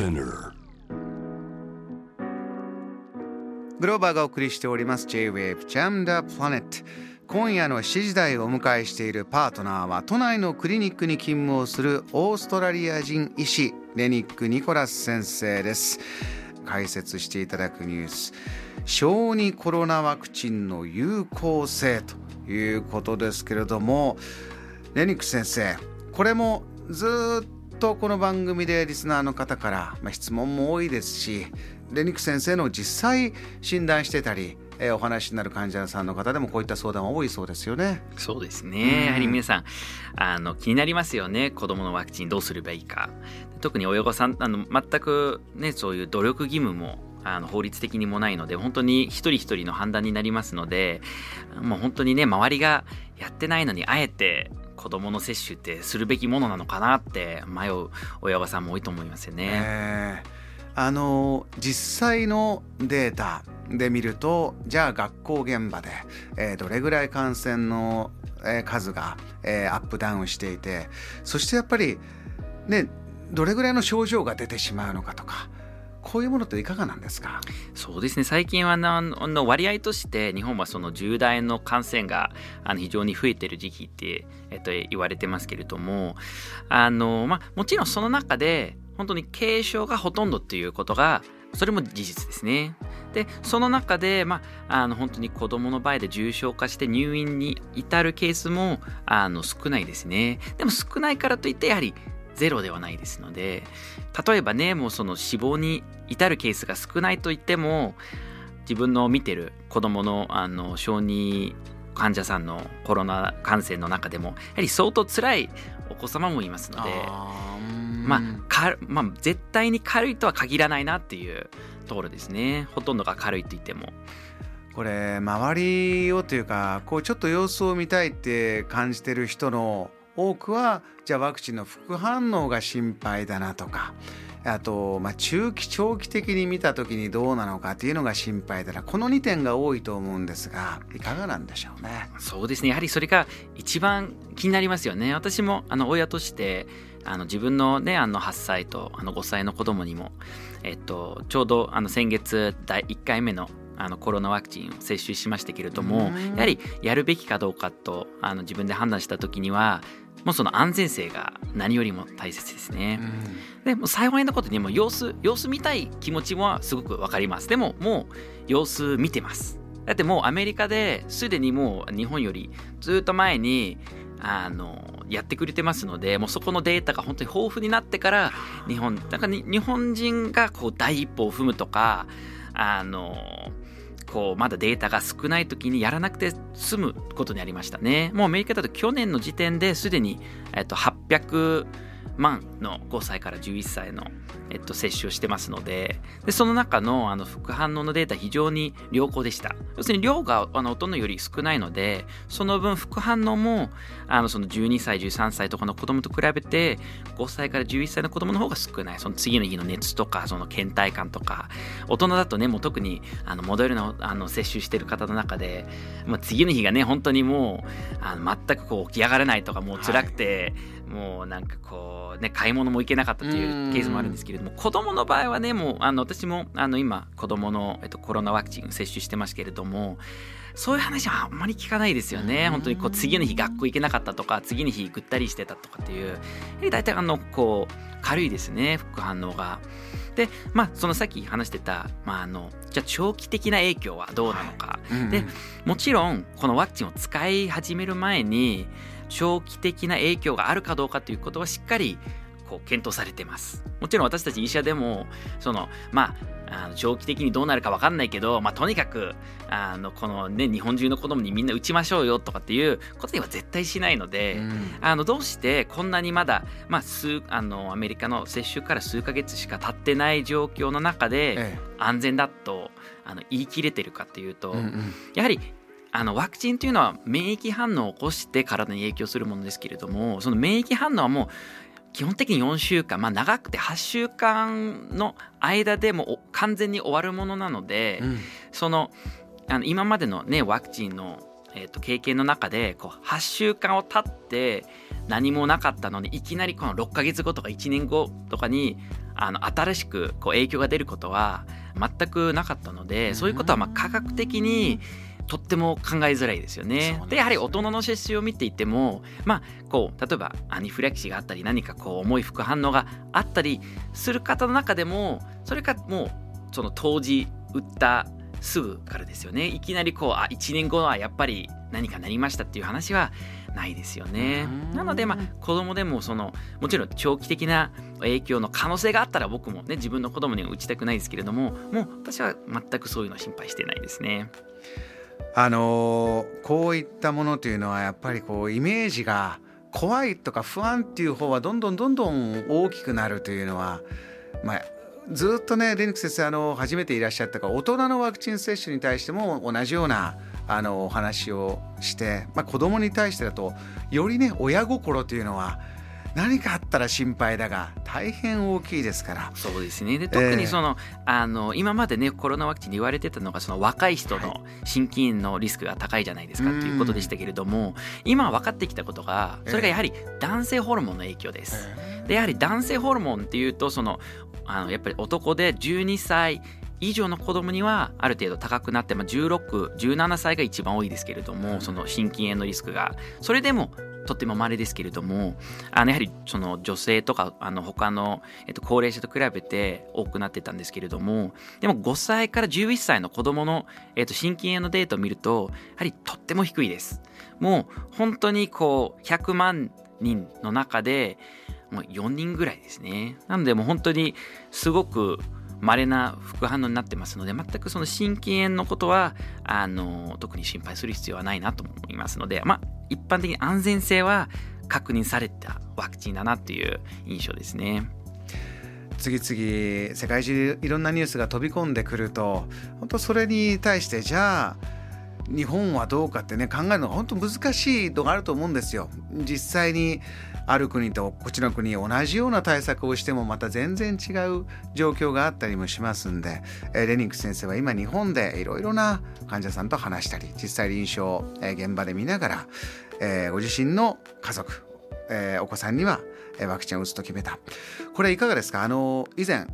Spinner. グローバーがお送りしております。J-Wave Jam the Planet 今夜の7時台をお迎えしているパートナーは都内のクリニックに勤務をするオーストラリア人医師レニック・ニコラス先生です。解説していただくニュース。小児コロナワクチンの有効性ということですけれどもレニック先生これもずっとこの番組でリスナーの方から、まあ、質問も多いですしレニック先生の実際診断してたりえー、お話になる患者さんの方でもこういった相談は多いそうですよね。そうですね。やはり皆さんあの気になりますよね。子供のワクチンどうすればいいか。特に親御さんあの全くねそういう努力義務もあの法律的にもないので本当に一人一人の判断になりますのでもう本当にね周りがやってないのにあえて子供の接種ってするべきものなのかなって迷う親御さんも多いと思いますよね。えーあの実際のデータで見るとじゃあ学校現場で、えー、どれぐらい感染の、えー、数が、えー、アップダウンしていてそしてやっぱりねどれぐらいの症状が出てしまうのかとかこういうものっていかがなんですか？そうですね最近はあの割合として日本はその重大の感染があの非常に増えてる時期って、えっと、言われてますけれどもあの、まあ、もちろんその中で本当に軽症がほとんどっていうことがそれも事実ですね。でその中で、まあ、あの本当に子どもの場合で重症化して入院に至るケースもあの少ないですね。でも少ないからといってやはりゼロではないですので例えばねもうその死亡に至るケースが少ないといっても自分の見てる子どものあの小児患者さんのコロナ感染の中でもやはり相当辛いお子様もいますので。まあ、かまあ、絶対に軽いとは限らないなっていうところですねほとんどが軽いと言っても。これ周りをというかこうちょっと様子を見たいって感じてる人の多くはじゃあワクチンの副反応が心配だなとかあと、まあ、中期長期的に見た時にどうなのかっていうのが心配だなこの2点が多いと思うんですがいかがなんでしょうね。そうですねやはりそれが一番気になりますよね。私もあの親としてあの自分のねあの8歳とあの5歳の子供にも、えっと、ちょうどあの先月第1回目のあのコロナワクチンを接種しましたけれどもやはりやるべきかどうかとあの自分で判断した時にはもうその安全性が何よりも大切ですね。でも幸いなことにも様子様子見たい気持ちもすごく分かります。でももう様子見てます。だってもうアメリカですでにもう日本よりずっと前にあのやってくれてますのでもうそこのデータが本当に豊富になってから日本だから日本人がこう第一歩を踏むとかあのこうまだデータが少ない時にやらなくて済むことになりましたね。もうアメリカだと去年の時点ですでに、えっと、800万の5歳から11歳のえっと、接種をしてますのででその中のあの副反応のデータ非常に良好でした。要するに量があの大人より少ないのでその分副反応もあのその12歳13歳とかの子供と比べて5歳から11歳の子供の方が少ない。その次の日の熱とかその倦怠感とか。大人だとねもう特にあのモデルナあの接種してる方の中で、まあ、次の日がね本当にもうあの全くこう起き上がれないとかもう辛くて、はい。もうなんかこうね買い物も行けなかったというケースもあるんですけれども子供の場合はねもうあの私もあの今子供のえっとコロナワクチン接種してますけれどもそういう話はあんまり聞かないですよね。本当にこう次の日学校行けなかったとか次の日ぐったりしてたとかっていう大体あのこう軽いですね副反応が。でまあそのさっき話してた、まあ、あのじゃあ長期的な影響はどうなのか。はいうんうん、でもちろんこのワクチンを使い始める前に長期的な影響があるかどうかということはしっかりこう検討されてます。もちろん私たち医者でもそのまああの長期的にどうなるか分かんないけど、まあ、とにかくあのこの、ね、日本中の子供にみんな打ちましょうよとかっていうことには絶対しないので、うん、あのどうしてこんなにまだ、まあ、数あのアメリカの接種から数ヶ月しか経ってない状況の中で安全だとあの言い切れてるかっていうと、うんうん、やはりあのワクチンというのは免疫反応を起こして体に影響するものですけれどもその免疫反応はもう基本的に4週間まあ長くて8週間の間でも完全に終わるものなので、うん、そのあの今までのねワクチンのえー、と経験の中でこう8週間を経って何もなかったのにいきなりこの6ヶ月後とか1年後とかにあの新しくこう影響が出ることは全くなかったのでそういうことはまあ科学的にとっても考えづらいですよね。でやはり大人の接種を見ていてもまあこう例えばアニフラキシーがあったり何かこう重い副反応があったりする方の中でもそれかもうその当時打ったすぐからですよねいきなりこうあ1年後はやっぱり何かなりましたっていう話はないですよね。なのでまあ子供でもそのもちろん長期的な影響の可能性があったら僕もね自分の子供には打ちたくないですけれどももう私は全くそういうの心配してないですね。あのー、こういったものというのはやっぱりこうイメージが怖いとか不安っていう方はどんどんどんどん大きくなるというのはまあずっとねレニック先生あの初めていらっしゃったから大人のワクチン接種に対しても同じようなあのお話をして、まあ、子供に対してだとよりね親心というのは何かあったら心配だが大変大きいですから。そうですね。で特にそのえー、あの今までねコロナワクチンで言われてたのがその若い人の心筋炎のリスクが高いじゃないですか、はい、ということでしたけれども今分かってきたことがそれがやはり男性ホルモンの影響です。えー、でやはり男性ホルモンっていうとそのあのやっぱり男で12歳以上の子供にはある程度高くなって、まあ、1617歳が一番多いですけれどもその心筋炎のリスクが。それでもとっても稀ですけれどもあのやはりその女性とかあの他の、えっと、高齢者と比べて多くなってたんですけれどもでも5歳から11歳の子供の、えっと、心筋炎のデータを見るとやはりとっても低いです。もう本当にこう100万人の中でもう4人ぐらいですね。なのでもう本当にすごく稀な副反応になってますので全くその心筋炎のことはあの特に心配する必要はないなと思いますのでまあ一般的に安全性は確認されたワクチンだなっていう印象ですね。次々世界中いろんなニュースが飛び込んでくると本当それに対してじゃあ日本はどうかってね考えるのが本当難しいのがあると思うんですよ。実際にある国とこっちの国同じような対策をしてもまた全然違う状況があったりもしますんで、レニック先生は今日本でいろいろな患者さんと話したり実際臨床、え現場で見ながら、えご自身の家族、えお子さんにはワクチンを打つと決めたこれいかがですか？あの以前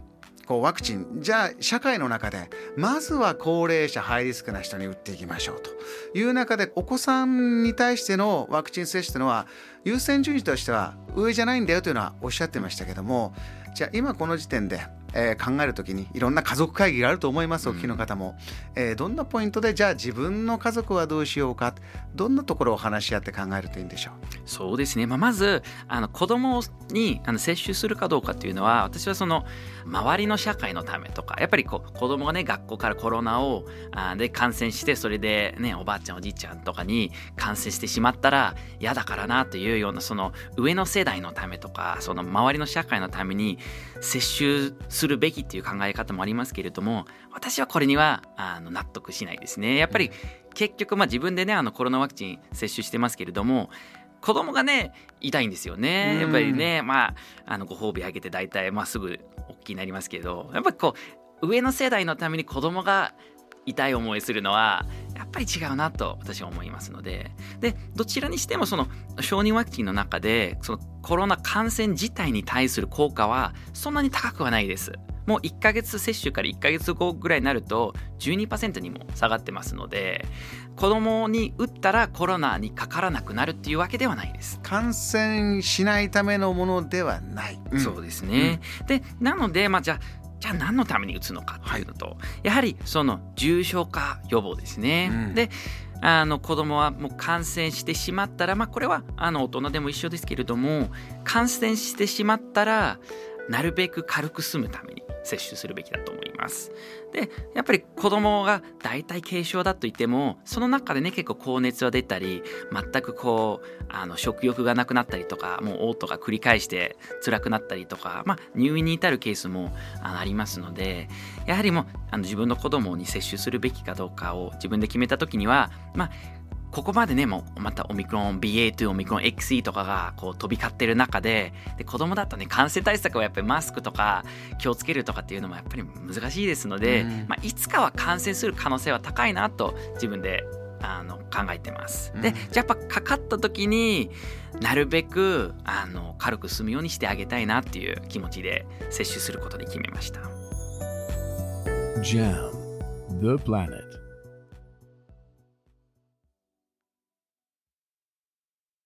こうワクチンじゃあ社会の中でまずは高齢者ハイリスクな人に打っていきましょうという中でお子さんに対してのワクチン接種というのは優先順位としては上じゃないんだよというのはおっしゃってましたけどもじゃあ今この時点でえー、考える時にいろんな家族会議があると思いますお聞きの方も、えー、どんなポイントでじゃあ自分の家族はどうしようかどんなところを話し合って考えるといいんでしょう？そうですね、まあ、まずあの子供にあの接種するかどうかっていうのは私はその周りの社会のためとかやっぱりこう子供がね学校からコロナをあで感染してそれでねおばあちゃんおじいちゃんとかに感染してしまったら嫌だからなというようなその上の世代のためとかその周りの社会のために接種するべきっていう考え方もありますけれども私はこれにはあの納得しないですね。やっぱり結局まあ自分でねあのコロナワクチン接種してますけれども子供がね痛いんですよね。やっぱりねまああのご褒美あげて大体まあすぐ大きになりますけどやっぱりこう上の世代のために子供が痛い思いするのはぱり違うなと私は思いますので。でどちらにしてもその承認ワクチンの中でそのコロナ感染自体に対する効果はそんなに高くはないです。もう1ヶ月接種から1ヶ月後ぐらいになると12%にも下がってますので子供に打ったらコロナにかからなくなるっていうわけではないです。感染しないためのものではない、うん、そうですね、うん、でなのでまあじゃあじゃあ何のために打つのかっていうのと、はい、やはりその重症化予防ですね、うん、であの子供はもう感染してしまったら、まあ、これはあの大人でも一緒ですけれども感染してしまったらなるべく軽く済むために接種するべきだと思います。でやっぱり子供が大体軽症だといってもその中でね結構高熱は出たり全くこうあの食欲がなくなったりとかもう嘔吐が繰り返して辛くなったりとか、まあ、入院に至るケースもありますのでやはりもうあの自分の子供に接種するべきかどうかを自分で決めた時にはまあここまでね、もうまたオミクロン BA2、オミクロン XE とかがこう飛び交ってる中で、で子供だとね、感染対策はやっぱりマスクとか気をつけるとかっていうのもやっぱり難しいですので、うん、まあ、いつかは感染する可能性は高いなと自分であの考えてます。でじゃあやっぱかかった時になるべくあの軽く済むようにしてあげたいなっていう気持ちで摂取することに決めました。Jam, the planet.